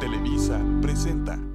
Televisa presenta.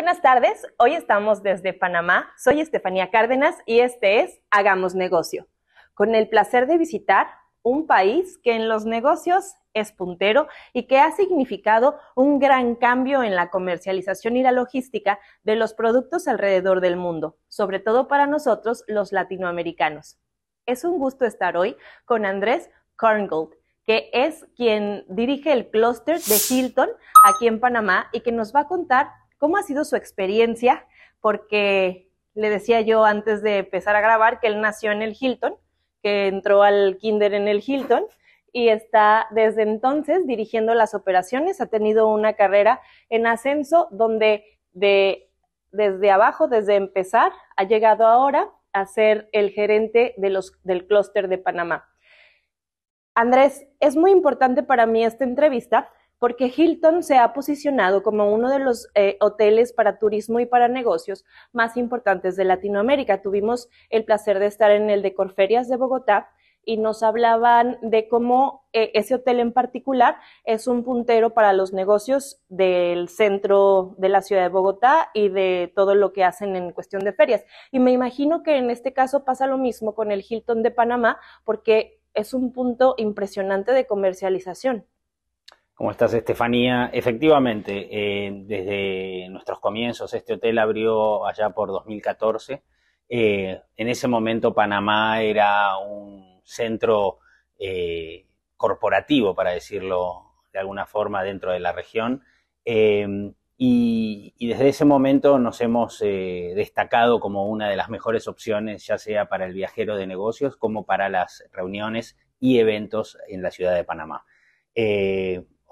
Buenas tardes. Hoy estamos desde Panamá. Soy Estefanía Cárdenas y este es Hagamos Negocio, con el placer de visitar un país que en los negocios es puntero y que ha significado un gran cambio en la comercialización y la logística de los productos alrededor del mundo, sobre todo para nosotros los latinoamericanos. Es un gusto estar hoy con Andrés Korngold, que es quien dirige el clúster de Hilton aquí en Panamá y que nos va a contar cómo ha sido su experiencia, porque le decía yo antes de empezar a grabar que él nació en el Hilton, que entró al kinder en el Hilton y está desde entonces dirigiendo las operaciones, ha tenido una carrera en ascenso donde de, desde abajo, desde empezar, ha llegado ahora a ser el gerente del clúster de Panamá. Andrés, es muy importante para mí esta entrevista porque Hilton se ha posicionado como uno de los eh, hoteles para turismo y para negocios más importantes de Latinoamérica. Tuvimos el placer de estar en el de Corferias de Bogotá y nos hablaban de cómo eh, ese hotel en particular es un puntero para los negocios del centro de la ciudad de Bogotá y de todo lo que hacen en cuestión de ferias. Y me imagino que en este caso pasa lo mismo con el Hilton de Panamá porque es un punto impresionante de comercialización. ¿Cómo estás, Estefanía? Efectivamente, eh, desde nuestros comienzos, este hotel abrió allá por 2014. Eh, en ese momento Panamá era un centro eh, corporativo, para decirlo de alguna forma, dentro de la región. Y, y, desde ese momento nos hemos destacado como una de las mejores opciones, ya sea para el viajero de negocios como para las reuniones y eventos en la ciudad de Panamá.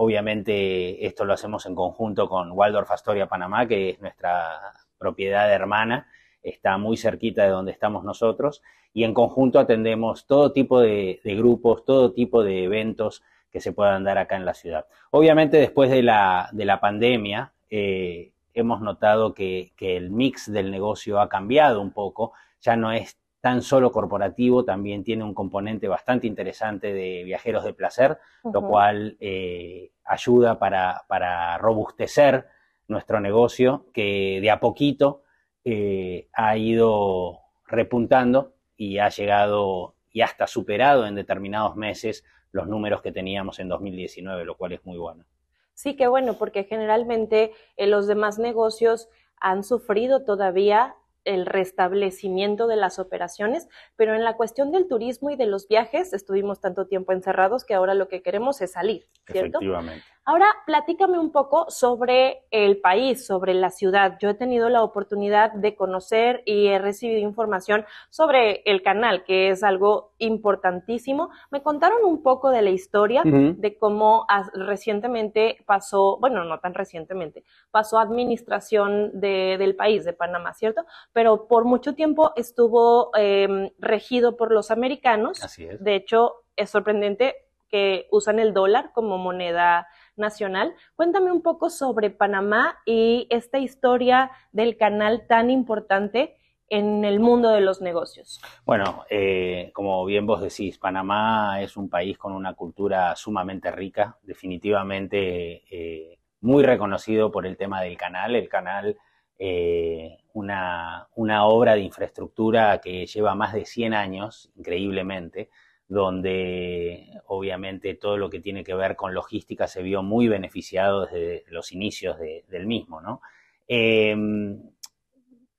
Obviamente esto lo hacemos en conjunto con Waldorf Astoria Panamá, que es nuestra propiedad hermana, está muy cerquita de donde estamos nosotros, y en conjunto atendemos todo tipo de, grupos, todo tipo de eventos que se puedan dar acá en la ciudad. Obviamente después de la, de la pandemia eh, hemos notado que, que el mix del negocio ha cambiado un poco, ya no es tan solo corporativo, también tiene un componente bastante interesante de viajeros de placer, lo cual eh, ayuda para, robustecer nuestro negocio, que de a poquito eh, ha ido repuntando y ha llegado y hasta superado en determinados meses los números que teníamos en 2019, lo cual es muy bueno. Sí, qué bueno, porque generalmente eh, los demás negocios han sufrido todavía el restablecimiento de las operaciones, pero en la cuestión del turismo y de los viajes estuvimos tanto tiempo encerrados que ahora lo que queremos es salir, ¿cierto? Efectivamente. Ahora, platícame un poco sobre el país, sobre la ciudad. Yo he tenido la oportunidad de conocer y he recibido información sobre el canal, que es algo importantísimo. Me contaron un poco de la historia, de cómo recientemente pasó, bueno, no tan recientemente, pasó administración del país, de Panamá, ¿cierto? Pero por mucho tiempo estuvo em, regido por los americanos. Así es. De hecho, es sorprendente que usan el dólar como moneda nacional. Cuéntame un poco sobre Panamá y esta historia del canal tan importante en el mundo de los negocios. Bueno, eh, como bien vos decís, Panamá es un país con una cultura sumamente rica, definitivamente eh, muy reconocido por el tema del canal. El canal, eh, una, una obra de infraestructura que lleva más de 100 años, increíblemente, donde obviamente todo lo que tiene que ver con logística se vio muy beneficiado desde los inicios del mismo, ¿no? Em,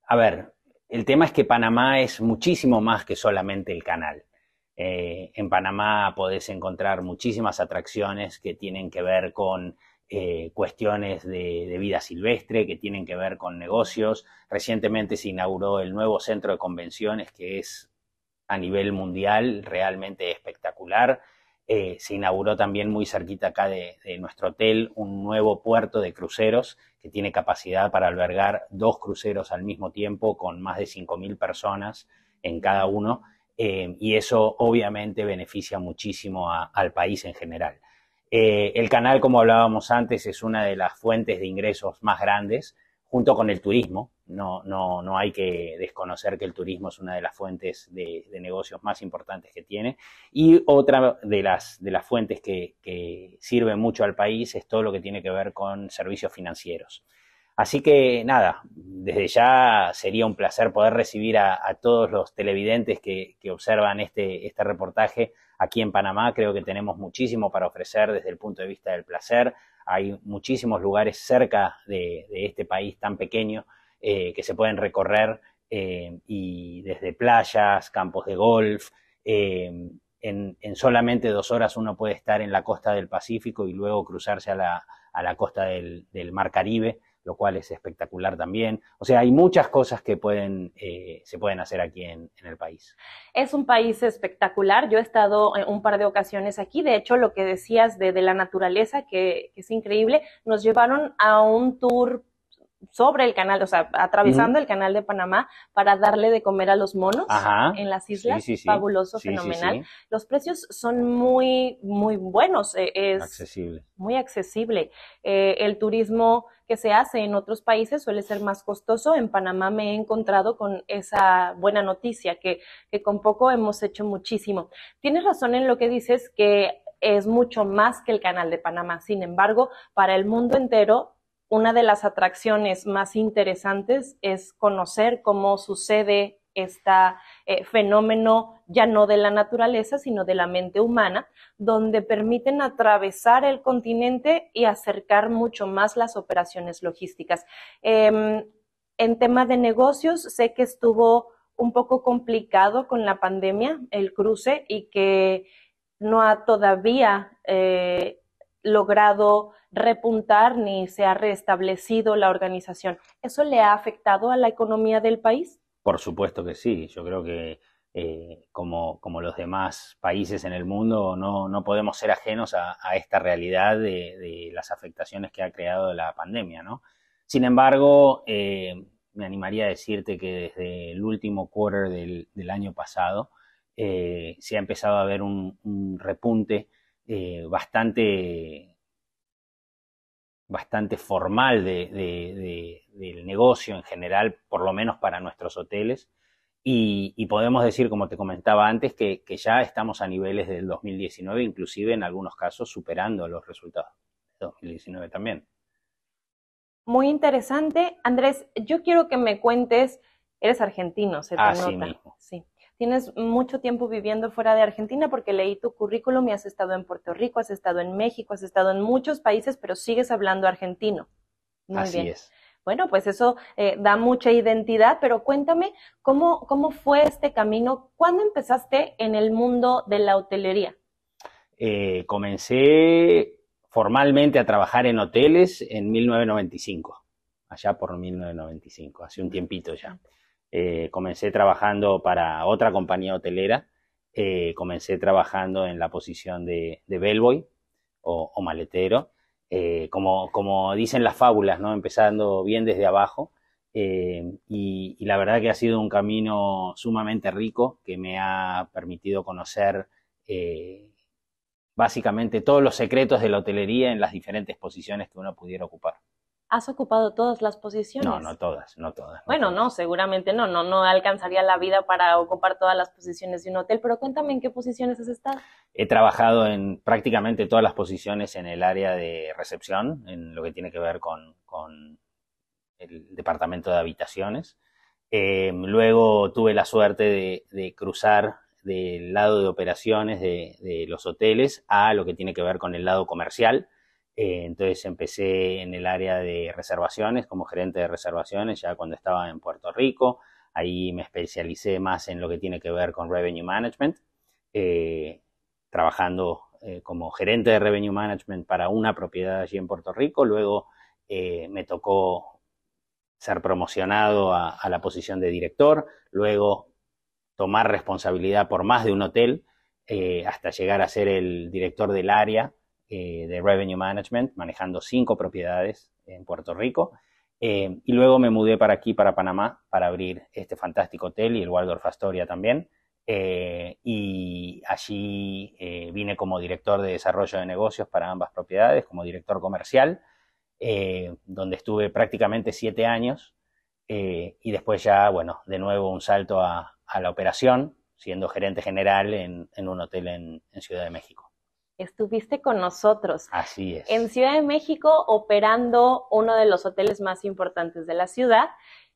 a ver, el tema es que Panamá es muchísimo más que solamente el canal. Eh, en Panamá podés encontrar muchísimas atracciones que tienen que ver con eh, cuestiones de, vida silvestre, que tienen que ver con negocios. Recientemente se inauguró el nuevo centro de convenciones, que es a nivel mundial realmente espectacular. Eh, se inauguró también muy cerquita acá de, nuestro hotel un nuevo puerto de cruceros que tiene capacidad para albergar dos cruceros al mismo tiempo con más de 5.000 personas en cada uno. Eh, y eso obviamente beneficia muchísimo al país en general. Eh, el canal, como hablábamos antes, es una de las fuentes de ingresos más grandes, junto con el turismo. No, no, no hay que desconocer que el turismo es una de las fuentes de, negocios más importantes que tiene. Y otra de las, de las fuentes que, sirve mucho al país es todo lo que tiene que ver con servicios financieros. Así que nada, desde ya sería un placer poder recibir a, todos los televidentes que, que observan este, este reportaje aquí en Panamá. Creo que tenemos muchísimo para ofrecer desde el punto de vista del placer. Hay muchísimos lugares cerca de, este país tan pequeño eh, que se pueden recorrer eh, y desde playas, campos de golf. Eh, en, solamente dos horas uno puede estar en la costa del Pacífico y luego cruzarse a la, costa del Mar Caribe lo cual es espectacular también. O sea, hay muchas cosas que pueden, eh, se pueden hacer aquí en, el país. Es un país espectacular. Yo he estado en un par de ocasiones aquí. De hecho, lo que decías de, la naturaleza, que, es increíble, nos llevaron a un tour sobre el canal, o sea, atravesando el canal de Panamá para darle de comer a los monos en las islas. Fabuloso, fenomenal. Los precios son muy, muy buenos. Eh, es accesible. muy accesible. Eh, el turismo que se hace en otros países suele ser más costoso. En Panamá me he encontrado con esa buena noticia, que, que con poco hemos hecho muchísimo. Tienes razón en lo que dices que es mucho más que el canal de Panamá. Sin embargo, para el mundo entero una de las atracciones más interesantes es conocer cómo sucede este fenómeno ya no de la naturaleza, sino de la mente humana, donde permiten atravesar el continente y acercar mucho más las operaciones logísticas. Em, en tema de negocios, sé que estuvo un poco complicado con la pandemia el cruce y que no ha todavía eh, logrado repuntar ni se ha restablecido la organización. ¿Eso le ha afectado a la economía del país? Por supuesto que sí. Yo creo que eh, como, como, los demás países en el mundo no, podemos ser ajenos a, esta realidad de, las afectaciones que ha creado la pandemia. ¿no? Sin embargo, eh, me animaría a decirte que desde el último quarter del, año pasado eh, se ha empezado a ver un repunte bastante bastante formal de, del negocio en general, por lo menos para nuestros hoteles. Y, podemos decir, como te comentaba antes, que, ya estamos a niveles del 2019, inclusive en algunos casos superando los resultados de 2019 también. Muy interesante. Andrés, yo quiero que me cuentes, eres argentino, se te Así Mismo. Sí tienes mucho tiempo viviendo fuera de Argentina porque leí tu currículum y has estado en Puerto Rico, has estado en México, has estado en muchos países, pero sigues hablando argentino. Muy Así es. Bueno, pues eso eh, da mucha identidad, pero cuéntame cómo, cómo fue este camino, ¿cuándo empezaste en el mundo de la hotelería? Eh, comencé formalmente a trabajar en hoteles en 1995, allá por 1995, hace un tiempito ya. Eh, comencé trabajando para otra compañía hotelera, eh, comencé trabajando en la posición de, bellboy o, maletero, eh, como, dicen las fábulas, ¿no? empezando bien desde abajo. Y, la verdad que ha sido un camino sumamente rico que me ha permitido conocer básicamente todos los secretos de la hotelería en las diferentes posiciones que uno pudiera ocupar. ¿Has ocupado todas las posiciones? No, no todas, no todas. bueno, no, seguramente no, no, no alcanzaría la vida para ocupar todas las posiciones de un hotel, pero cuéntame en qué posiciones has estado. He trabajado en prácticamente todas las posiciones en el área de recepción, en lo que tiene que ver con, el departamento de habitaciones. Eh, luego tuve la suerte de, cruzar del lado de operaciones de los hoteles a lo que tiene que ver con el lado comercial eh, entonces empecé en el área de reservaciones como gerente de reservaciones ya cuando estaba en Puerto Rico. Ahí me especialicé más en lo que tiene que ver con revenue management, eh, trabajando eh, como gerente de revenue management para una propiedad allí en Puerto Rico. Luego me tocó ser promocionado a, a, la posición de director, luego tomar responsabilidad por más de un hotel hasta llegar a ser el director del área eh, de Revenue Management, manejando cinco propiedades en Puerto Rico. y luego me mudé para aquí, para Panamá, para abrir este fantástico hotel y el Waldorf Astoria también. y allí vine como director de desarrollo de negocios para ambas propiedades, como director comercial, donde estuve prácticamente siete años. y después ya, bueno, de nuevo un salto a la operación, siendo gerente general en, un hotel en, Ciudad de México. Estuviste con nosotros. Así es. En Ciudad de México, operando uno de los hoteles más importantes de la ciudad.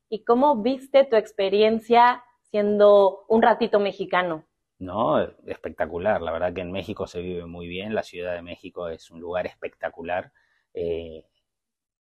¿Y cómo viste tu experiencia siendo un ratito mexicano? No, espectacular. La verdad que en México se vive muy bien. La Ciudad de México es un lugar espectacular. Eh,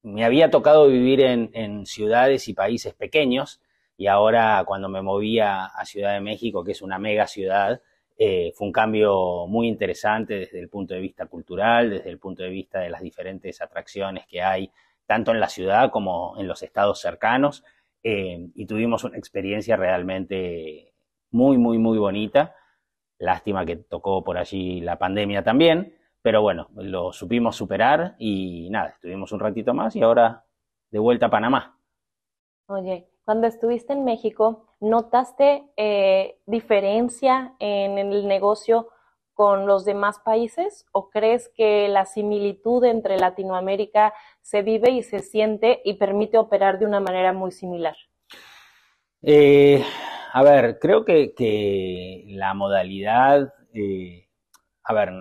me había tocado vivir en, ciudades y países pequeños, y ahora cuando me moví a, Ciudad de México, que es una mega ciudad, eh, fue un cambio muy interesante desde el punto de vista cultural, desde el punto de vista de las diferentes atracciones que hay, tanto en la ciudad como en los estados cercanos, eh, y tuvimos una experiencia realmente muy, muy, muy bonita. Lástima que tocó por allí la pandemia también, pero bueno, lo supimos superar y nada, estuvimos un ratito más y ahora de vuelta a Panamá. Oye, cuando estuviste en México, ¿notaste eh, diferencia en el negocio con los demás países o crees que la similitud entre Latinoamérica se vive y se siente y permite operar de una manera muy similar? Eh, a ver, creo que, la modalidad, eh, a ver,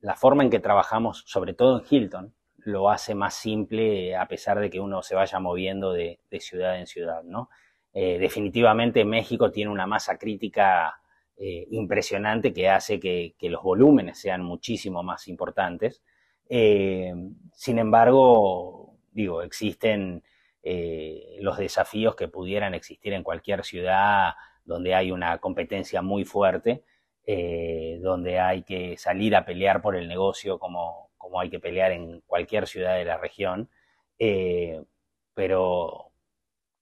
la forma en que trabajamos, sobre todo en Hilton, lo hace más simple a pesar de que uno se vaya moviendo de, ciudad en ciudad, ¿no? Eh, definitivamente México tiene una masa crítica eh, impresionante que hace que, los volúmenes sean muchísimo más importantes. Eh, sin embargo, digo, existen los desafíos que pudieran existir en cualquier ciudad donde hay una competencia muy fuerte, donde hay que salir a pelear por el negocio como, como hay que pelear en cualquier ciudad de la región, eh, pero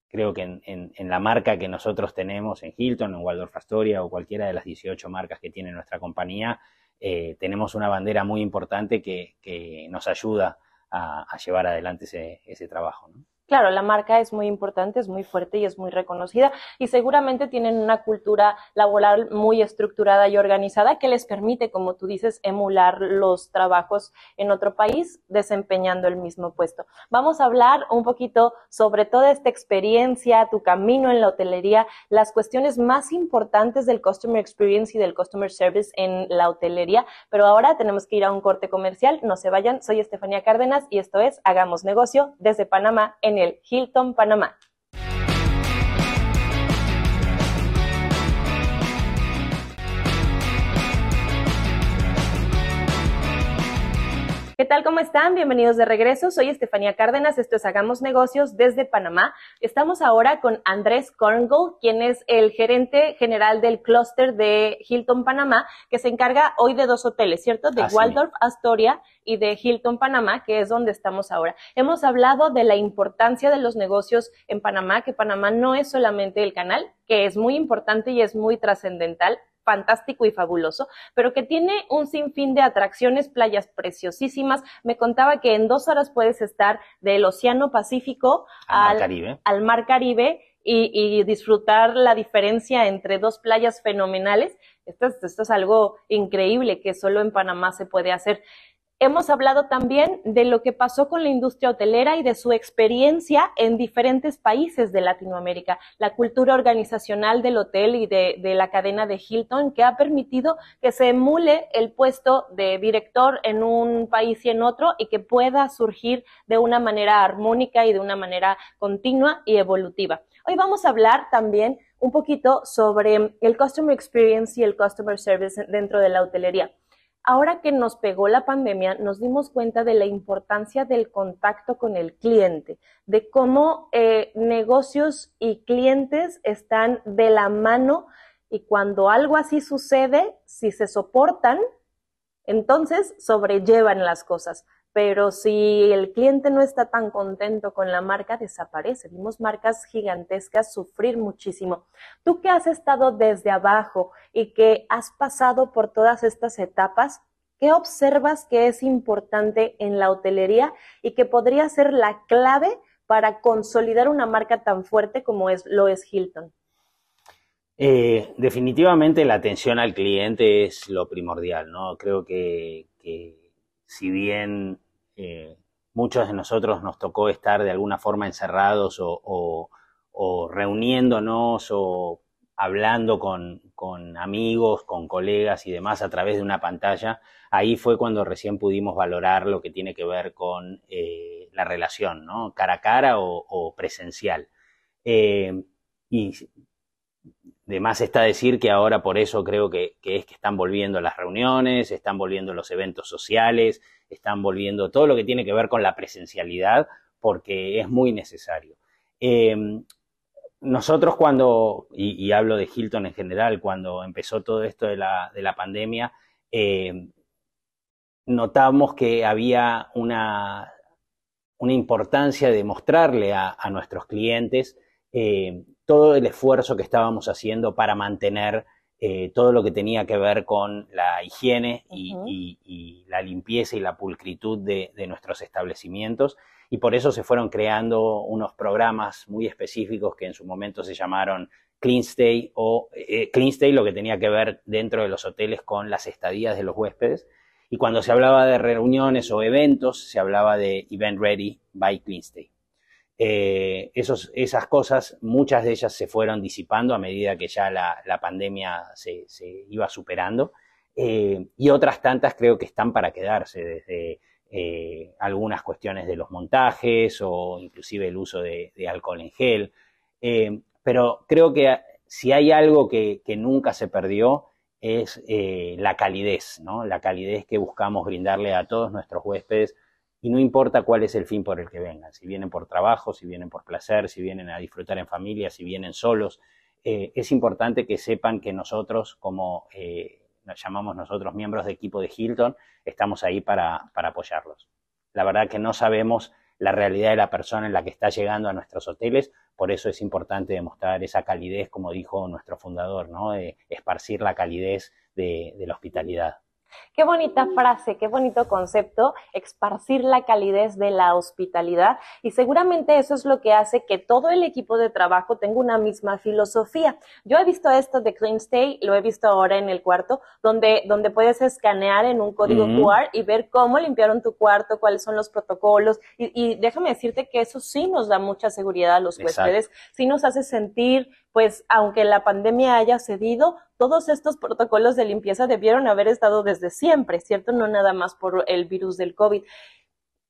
creo que en, la marca que nosotros tenemos en Hilton, en Waldorf Astoria o cualquiera de las 18 marcas que tiene nuestra compañía, eh, tenemos una bandera muy importante que, nos ayuda a, llevar adelante ese, trabajo. Claro, la marca es muy importante, es muy fuerte y es muy reconocida y seguramente tienen una cultura laboral muy estructurada y organizada que les permite, como tú dices, emular los trabajos en otro país desempeñando el mismo puesto. Vamos a hablar un poquito sobre toda esta experiencia, tu camino en la hotelería, las cuestiones más importantes del Customer Experience y del Customer Service en la hotelería, pero ahora tenemos que ir a un corte comercial. No se vayan, soy Estefanía Cárdenas y esto es Hagamos Negocio desde Panamá en el Hilton Panamá. ¿Qué tal? ¿Cómo están? Bienvenidos de regreso. Soy Estefanía Cárdenas. Esto es Hagamos Negocios desde Panamá. Estamos ahora con Andrés Korngold, quien es el gerente general del clúster de Hilton Panamá, que se encarga hoy de dos hoteles, ¿cierto? De Waldorf Astoria y de Hilton Panamá, que es donde estamos ahora. Hemos hablado de la importancia de los negocios en Panamá, que Panamá no es solamente el canal, que es muy importante y es muy trascendental, fantástico y fabuloso, pero que tiene un sinfín de atracciones, playas preciosísimas. Me contaba que en dos horas puedes estar del Océano Pacífico al, Mar Caribe, al Mar Caribe y, disfrutar la diferencia entre dos playas fenomenales. Esto, esto es algo increíble que solo en Panamá se puede hacer. Hemos hablado también de lo que pasó con la industria hotelera y de su experiencia en diferentes países de Latinoamérica, la cultura organizacional del hotel y de, la cadena de Hilton que ha permitido que se emule el puesto de director en un país y en otro y que pueda surgir de una manera armónica y de una manera continua y evolutiva. Hoy vamos a hablar también un poquito sobre el Customer Experience y el Customer Service dentro de la hotelería. Ahora que nos pegó la pandemia, nos dimos cuenta de la importancia del contacto con el cliente, de cómo eh, negocios y clientes están de la mano y cuando algo así sucede, si se soportan, entonces sobrellevan las cosas pero si el cliente no está tan contento con la marca, desaparece. Vimos marcas gigantescas sufrir muchísimo. Tú que has estado desde abajo y que has pasado por todas estas etapas, ¿qué observas que es importante en la hotelería y que podría ser la clave para consolidar una marca tan fuerte como es, lo es Hilton? Eh, definitivamente la atención al cliente es lo primordial, ¿no? Creo que, si bien eh, muchos de nosotros nos tocó estar de alguna forma encerrados o, reuniéndonos o hablando con, amigos, con colegas y demás a través de una pantalla, ahí fue cuando recién pudimos valorar lo que tiene que ver con eh, la relación, ¿no? Cara a cara o, presencial. y de más está decir que ahora por eso creo que, es que están volviendo las reuniones, están volviendo los eventos sociales, están volviendo todo lo que tiene que ver con la presencialidad, porque es muy necesario. Em, nosotros cuando, y, hablo de Hilton en general, cuando empezó todo esto de la, pandemia, em, notamos que había una, una importancia de mostrarle a, nuestros clientes em, todo el esfuerzo que estábamos haciendo para mantener eh, todo lo que tenía que ver con la higiene y, la limpieza y la pulcritud de, nuestros establecimientos. Y por eso se fueron creando unos programas muy específicos que en su momento se llamaron Clean Stay o eh, Clean Stay, lo que tenía que ver dentro de los hoteles con las estadías de los huéspedes. Y cuando se hablaba de reuniones o eventos, se hablaba de Event Ready by Clean Stay. Eh, esos, esas cosas, muchas de ellas se fueron disipando a medida que ya la, pandemia se, iba superando. Eh, y otras tantas creo que están para quedarse, desde eh, algunas cuestiones de los montajes o inclusive el uso de, alcohol en gel. pero creo que si hay algo que, que nunca se perdió es la calidez, ¿no? La calidez que buscamos brindarle a todos nuestros huéspedes y no importa cuál es el fin por el que vengan, si vienen por trabajo, si vienen por placer, si vienen a disfrutar en familia, si vienen solos, eh, es importante que sepan que nosotros, como eh, nos llamamos nosotros miembros de equipo de Hilton, estamos ahí para, para apoyarlos. La verdad que no sabemos la realidad de la persona en la que está llegando a nuestros hoteles, por eso es importante demostrar esa calidez, como dijo nuestro fundador, ¿no? de esparcir la calidez de la hospitalidad. Qué bonita frase, qué bonito concepto, esparcir la calidez de la hospitalidad. Y seguramente eso es lo que hace que todo el equipo de trabajo tenga una misma filosofía. Yo he visto esto de Clean Stay, lo he visto ahora en el cuarto, donde, donde puedes escanear en un código QR y ver cómo limpiaron tu cuarto, cuáles son los protocolos. Y, déjame decirte que eso sí nos da mucha seguridad a los huéspedes, sí nos hace sentir pues aunque la pandemia haya cedido, todos estos protocolos de limpieza debieron haber estado desde siempre, ¿cierto? No nada más por el virus del COVID.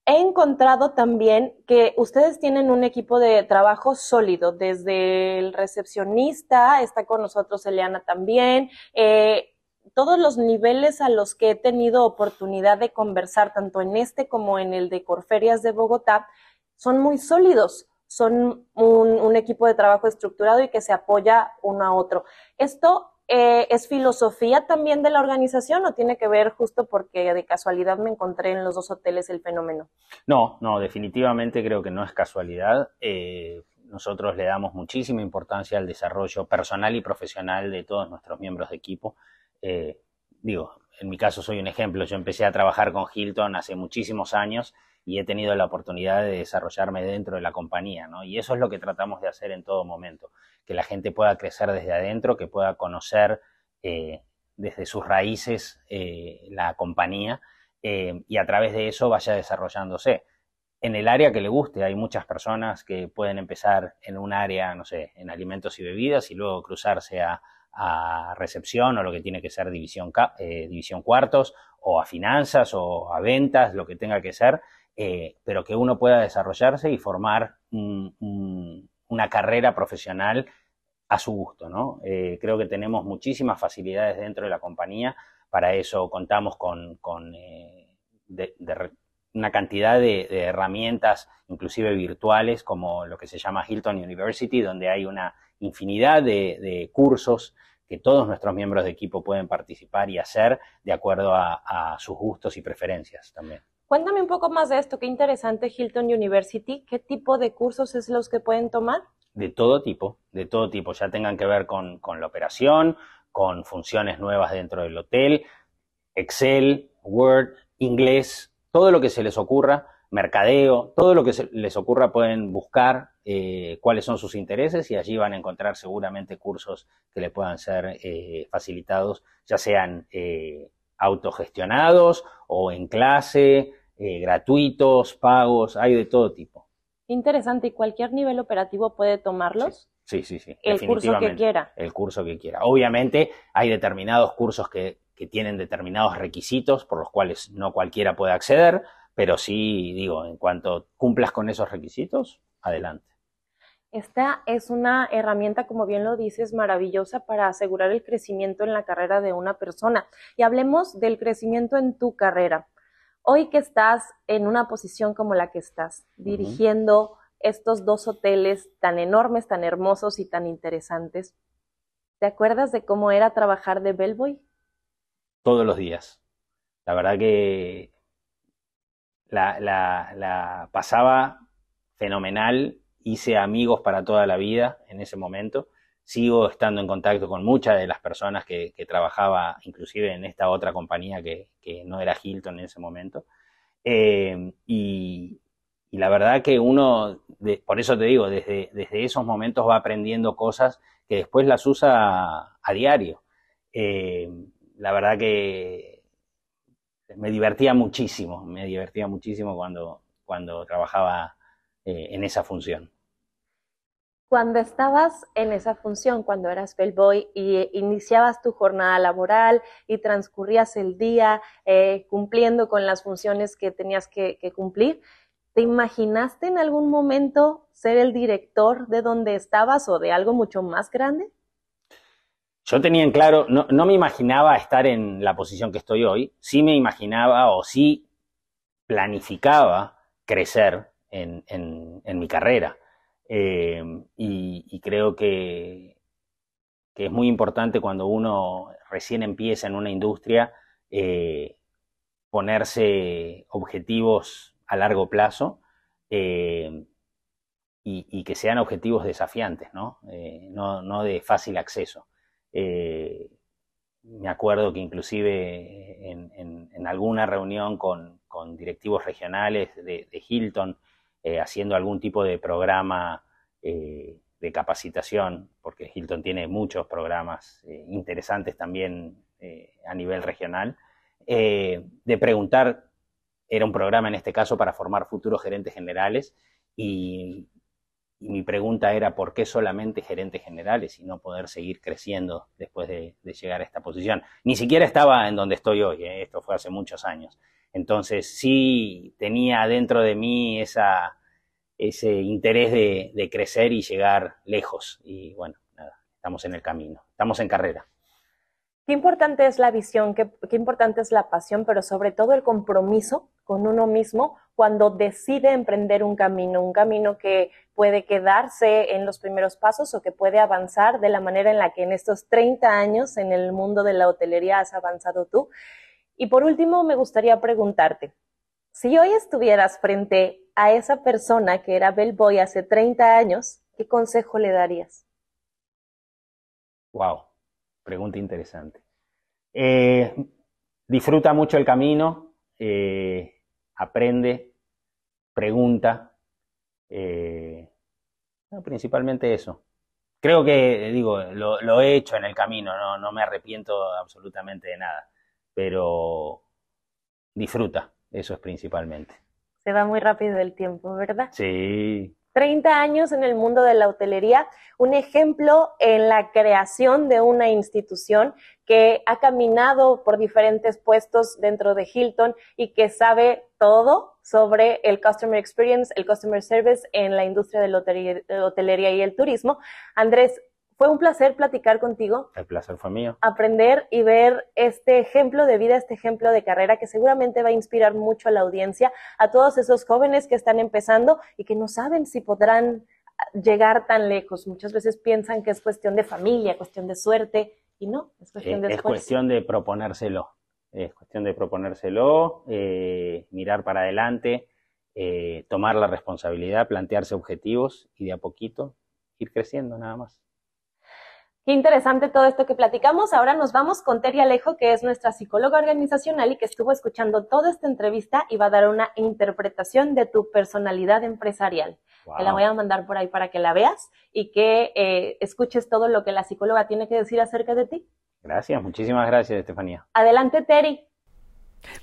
He encontrado también que ustedes tienen un equipo de trabajo sólido, desde el recepcionista, está con nosotros Eliana también, eh, todos los niveles a los que he tenido oportunidad de conversar, tanto en este como en el de Corferias de Bogotá, son muy sólidos son un, equipo de trabajo estructurado y que se apoya uno a otro. ¿Esto eh, es filosofía también de la organización o tiene que ver justo porque de casualidad me encontré en los dos hoteles el fenómeno? No, no, definitivamente creo que no es casualidad. Eh, nosotros le damos muchísima importancia al desarrollo personal y profesional de todos nuestros miembros de equipo. Eh, digo, en mi caso soy un ejemplo, yo empecé a trabajar con Hilton hace muchísimos años y he tenido la oportunidad de desarrollarme dentro de la compañía, ¿no? Y eso es lo que tratamos de hacer en todo momento, que la gente pueda crecer desde adentro, que pueda conocer eh, desde sus raíces eh, la compañía eh, y a través de eso vaya desarrollándose. En el área que le guste, hay muchas personas que pueden empezar en un área, no sé, en alimentos y bebidas y luego cruzarse a, recepción o lo que tiene que ser división, división cuartos o a finanzas o a ventas, lo que tenga que ser, eh, pero que uno pueda desarrollarse y formar una carrera profesional a su gusto, ¿no? Eh, creo que tenemos muchísimas facilidades dentro de la compañía, para eso contamos con, eh, una cantidad de, herramientas, inclusive virtuales, como lo que se llama Hilton University, donde hay una infinidad de, cursos que todos nuestros miembros de equipo pueden participar y hacer de acuerdo a sus gustos y preferencias también. Cuéntame un poco más de esto, qué interesante Hilton University, ¿qué tipo de cursos es los que pueden tomar? De todo tipo, de todo tipo, ya tengan que ver con, la operación, con funciones nuevas dentro del hotel, Excel, Word, inglés, todo lo que se les ocurra, mercadeo, todo lo que se les ocurra pueden buscar eh, cuáles son sus intereses y allí van a encontrar seguramente cursos que le puedan ser eh, facilitados, ya sean eh, autogestionados o en clase, gratuitos, pagos, hay de todo tipo. Interesante, ¿y cualquier nivel operativo puede tomarlos? Sí, sí, sí. El curso que quiera. El curso que quiera. Obviamente hay determinados cursos que, que tienen determinados requisitos por los cuales no cualquiera puede acceder, pero sí, digo, en cuanto cumplas con esos requisitos, adelante. Esta es una herramienta, como bien lo dices, maravillosa para asegurar el crecimiento en la carrera de una persona. Y hablemos del crecimiento en tu carrera. Hoy que estás en una posición como la que estás, dirigiendo estos dos hoteles tan enormes, tan hermosos y tan interesantes, ¿te acuerdas de cómo era trabajar de bellboy? Todos los días. La verdad que la, la pasaba fenomenal hice amigos para toda la vida en ese momento. Sigo estando en contacto con muchas de las personas que, trabajaba, inclusive en esta otra compañía que, no era Hilton en ese momento. Eh, y, la verdad que uno, por eso te digo, desde, desde esos momentos va aprendiendo cosas que después las usa a diario. Eh, la verdad que me divertía muchísimo, me divertía muchísimo cuando, cuando trabajaba eh, en esa función. Cuando estabas en esa función, cuando eras bellboy y iniciabas tu jornada laboral y transcurrías el día eh, cumpliendo con las funciones que tenías que, cumplir, ¿te imaginaste en algún momento ser el director de donde estabas o de algo mucho más grande? Yo tenía en claro, no, me imaginaba estar en la posición que estoy hoy, sí me imaginaba o sí planificaba crecer en mi carrera. Eh, y, creo que, es muy importante cuando uno recién empieza en una industria eh, ponerse objetivos a largo plazo eh, y, que sean objetivos desafiantes, no, no, de fácil acceso. me acuerdo que inclusive en, alguna reunión con, directivos regionales de Hilton, eh, haciendo algún tipo de programa eh, de capacitación, porque Hilton tiene muchos programas eh, interesantes también a nivel regional, de preguntar, era un programa en este caso para formar futuros gerentes generales y, mi pregunta era por qué solamente gerentes generales y no poder seguir creciendo después de, llegar a esta posición. Ni siquiera estaba en donde estoy hoy, esto fue hace muchos años. Entonces sí tenía dentro de mí esa, ese interés de, crecer y llegar lejos. Y bueno, nada, estamos en el camino, estamos en carrera. Qué importante es la visión, qué, importante es la pasión, pero sobre todo el compromiso con uno mismo cuando decide emprender un camino, un camino que puede quedarse en los primeros pasos o que puede avanzar de la manera en la que en estos 30 años en el mundo de la hotelería has avanzado tú. Y por último, me gustaría preguntarte, si hoy estuvieras frente a esa persona que era bellboy hace 30 años, ¿qué consejo le darías? Wow, pregunta interesante. Eh, disfruta mucho el camino, eh, aprende, pregunta, eh, principalmente eso. Creo que, digo, lo, he hecho en el camino, no, no me arrepiento absolutamente de nada pero disfruta, eso es principalmente. Se va muy rápido el tiempo, ¿verdad? Sí. 30 años en el mundo de la hotelería, un ejemplo en la creación de una institución que ha caminado por diferentes puestos dentro de Hilton y que sabe todo sobre el customer experience, el customer service en la industria de la hotelería y el turismo. Andrés, fue un placer platicar contigo. El placer fue mío. Aprender y ver este ejemplo de vida, este ejemplo de carrera que seguramente va a inspirar mucho a la audiencia, a todos esos jóvenes que están empezando y que no saben si podrán llegar tan lejos. Muchas veces piensan que es cuestión de familia, cuestión de suerte y no, es cuestión de Es cuestión de proponérselo. Es cuestión de proponérselo, eh, mirar para adelante, eh, tomar la responsabilidad, plantearse objetivos y de a poquito ir creciendo nada más. Qué interesante todo esto que platicamos. Ahora nos vamos con Terry Alejo, que es nuestra psicóloga organizacional y que estuvo escuchando toda esta entrevista y va a dar una interpretación de tu personalidad empresarial. Te la voy a mandar por ahí para que la veas y que eh, escuches todo lo que la psicóloga tiene que decir acerca de ti. Gracias, muchísimas gracias, Estefanía. Adelante, Terry.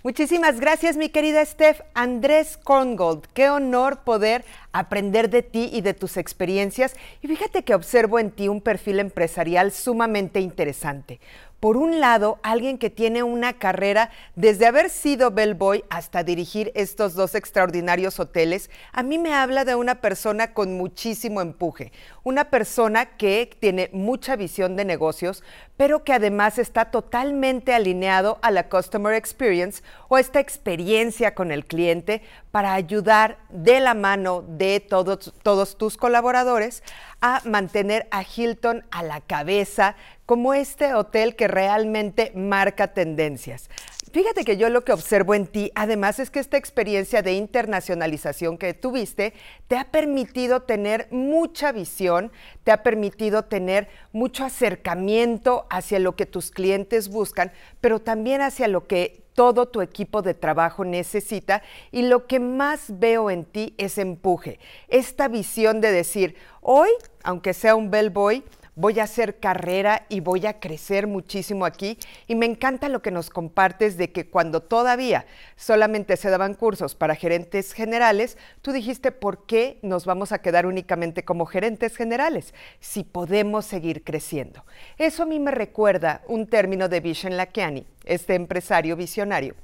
Muchísimas gracias, mi querida Steph. Andrés Korngold, qué honor poder aprender de ti y de tus experiencias. Y fíjate que observo en ti un perfil empresarial sumamente interesante. Por un lado, alguien que tiene una carrera desde haber sido bellboy hasta dirigir estos dos extraordinarios hoteles, a mí me habla de una persona con muchísimo empuje, una persona que tiene mucha visión de negocios, pero que además está totalmente alineado a la customer experience o esta experiencia con el cliente para ayudar de la mano de todos, todos tus colaboradores a mantener a Hilton a la cabeza como este hotel que realmente marca tendencias. Fíjate que yo lo que observo en ti, además, es que esta experiencia de internacionalización que tuviste te ha permitido tener mucha visión, te ha permitido tener mucho acercamiento hacia lo que tus clientes buscan, pero también hacia lo que todo tu equipo de trabajo necesita. Y lo que más veo en ti es empuje, esta visión de decir, hoy, aunque sea un bellboy, voy a hacer carrera y voy a crecer muchísimo aquí. Y me encanta lo que nos compartes de que cuando todavía solamente se daban cursos para gerentes generales, tú dijiste, ¿por qué nos vamos a quedar únicamente como gerentes generales si podemos seguir creciendo? Eso a mí me recuerda un término de Vishen Lakiani, este empresario visionario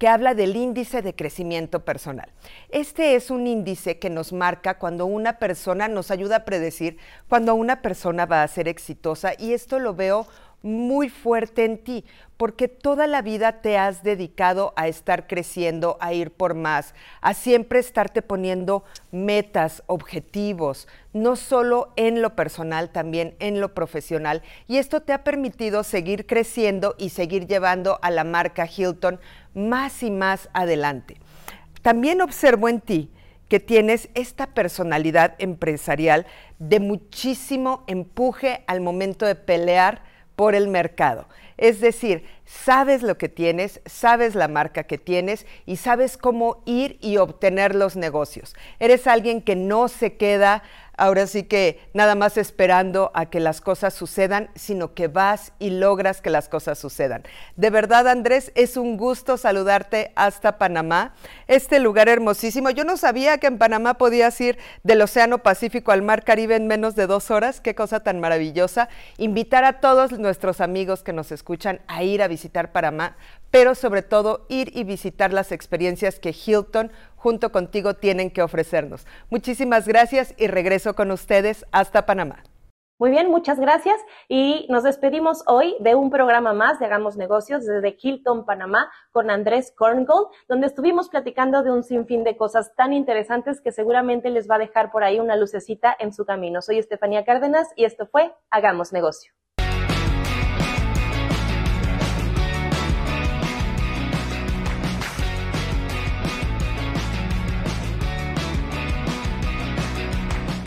que habla del índice de crecimiento personal. Este es un índice que nos marca cuando una persona nos ayuda a predecir cuando una persona va a ser exitosa y esto lo veo muy fuerte en ti, porque toda la vida te has dedicado a estar creciendo, a ir por más, a siempre estarte poniendo metas, objetivos, no solo en lo personal, también en lo profesional. Y esto te ha permitido seguir creciendo y seguir llevando a la marca Hilton más y más adelante. También observo en ti que tienes esta personalidad empresarial de muchísimo empuje al momento de pelear por el mercado. Es decir, sabes lo que tienes, sabes la marca que tienes y sabes cómo ir y obtener los negocios. Eres alguien que no se queda ahora sí que nada más esperando a que las cosas sucedan, sino que vas y logras que las cosas sucedan. De verdad, Andrés, es un gusto saludarte hasta Panamá, este lugar hermosísimo. Yo no sabía que en Panamá podías ir del Océano Pacífico al Mar Caribe en menos de dos horas. Qué cosa tan maravillosa. Invitar a todos nuestros amigos que nos escuchan a ir a visitar Panamá, pero sobre todo ir y visitar las experiencias que Hilton junto contigo tienen que ofrecernos. Muchísimas gracias y regreso con ustedes hasta Panamá. Muy bien, muchas gracias y nos despedimos hoy de un programa más de Hagamos Negocios desde Hilton, Panamá, con Andrés Korngold, donde estuvimos platicando de un sinfín de cosas tan interesantes que seguramente les va a dejar por ahí una lucecita en su camino. Soy Estefanía Cárdenas y esto fue Hagamos Negocio.